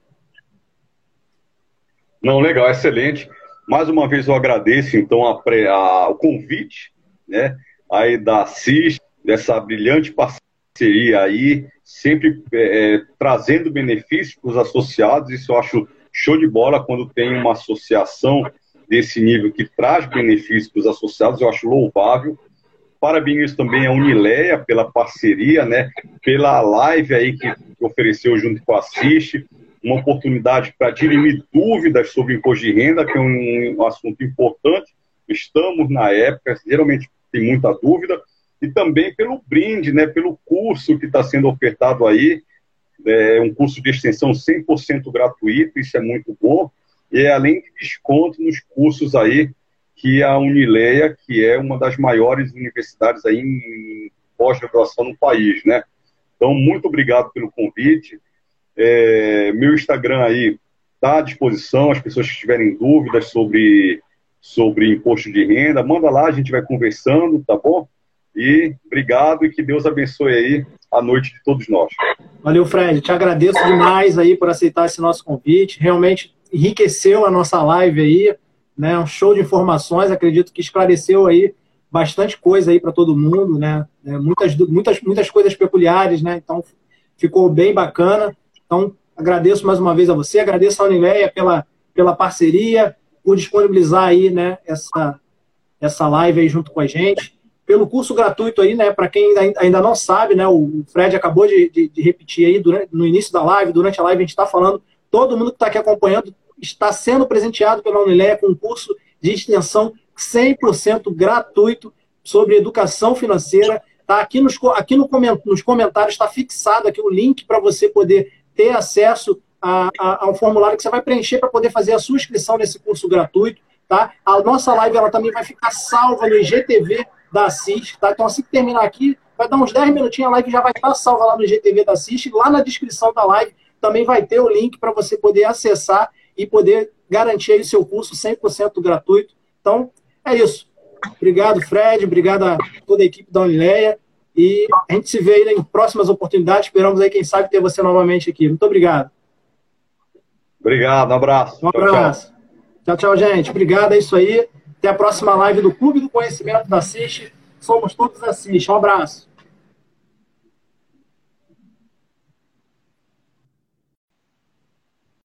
Não, legal, excelente. Mais uma vez eu agradeço, então, a, a, o convite, né, aí da CIS, dessa brilhante parceria aí, sempre é, é, trazendo benefícios para os associados, isso eu acho show de bola quando tem uma associação desse nível que traz benefícios para os associados, eu acho louvável. Parabéns também à Unileia pela parceria, né? Pela live aí que ofereceu junto com a Assiste, uma oportunidade para dirimir dúvidas sobre imposto de renda, que é um assunto importante. Estamos na época, geralmente tem muita dúvida, e também pelo brinde, né? Pelo curso que está sendo ofertado aí, é um curso de extensão 100% gratuito, isso é muito bom, e é além de desconto nos cursos aí que a Unileia, que é uma das maiores universidades aí em pós-graduação no país, né? Então, muito obrigado pelo convite. É, meu Instagram aí está à disposição, as pessoas que tiverem dúvidas sobre, sobre imposto de renda, manda lá, a gente vai conversando, tá bom? E obrigado e que Deus abençoe aí a noite de todos nós. Valeu, Fred. Te agradeço demais aí por aceitar esse nosso convite. Realmente enriqueceu a nossa live aí né? Um show de informações, acredito que esclareceu aí bastante coisa aí para todo mundo, né? É, muitas, muitas, muitas coisas peculiares, né? Então ficou bem bacana. Então agradeço mais uma vez a você, agradeço a Unileia pela, pela parceria, por disponibilizar aí, né? Essa essa live aí junto com a gente, pelo curso gratuito aí, né? Para quem ainda não sabe, né? O Fred acabou de, de, de repetir aí durante, no início da live, durante a live a gente está falando, todo mundo que está aqui acompanhando está sendo presenteado pela Unileia com um curso de extensão 100% gratuito sobre educação financeira. Tá aqui nos, aqui no, nos comentários está fixado aqui o link para você poder ter acesso a, a, ao formulário que você vai preencher para poder fazer a sua inscrição nesse curso gratuito. Tá? A nossa live ela também vai ficar salva no IGTV da Assist. Tá? Então, assim que terminar aqui, vai dar uns 10 minutinhos, a live já vai estar salva lá no IGTV da Assist. Lá na descrição da live também vai ter o link para você poder acessar e poder garantir aí seu curso 100% gratuito. Então, é isso. Obrigado, Fred. Obrigado a toda a equipe da Unileia. E a gente se vê aí em próximas oportunidades. Esperamos aí, quem sabe, ter você novamente aqui. Muito obrigado. Obrigado, um abraço. Um abraço. Tchau, tchau, tchau gente. Obrigado, é isso aí. Até a próxima live do Clube do Conhecimento da CIST. Somos todos CIST. Um abraço.